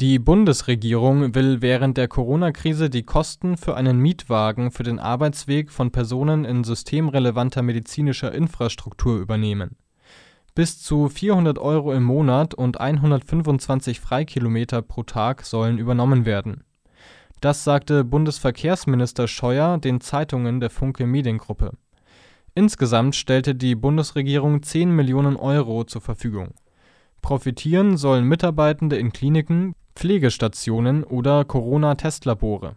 Die Bundesregierung will während der Corona-Krise die Kosten für einen Mietwagen für den Arbeitsweg von Personen in systemrelevanter medizinischer Infrastruktur übernehmen. Bis zu 400 Euro im Monat und 125 Freikilometer pro Tag sollen übernommen werden. Das sagte Bundesverkehrsminister Scheuer den Zeitungen der Funke Mediengruppe. Insgesamt stellte die Bundesregierung 10 Millionen Euro zur Verfügung. Profitieren sollen Mitarbeitende in Kliniken, Pflegestationen oder Corona-Testlabore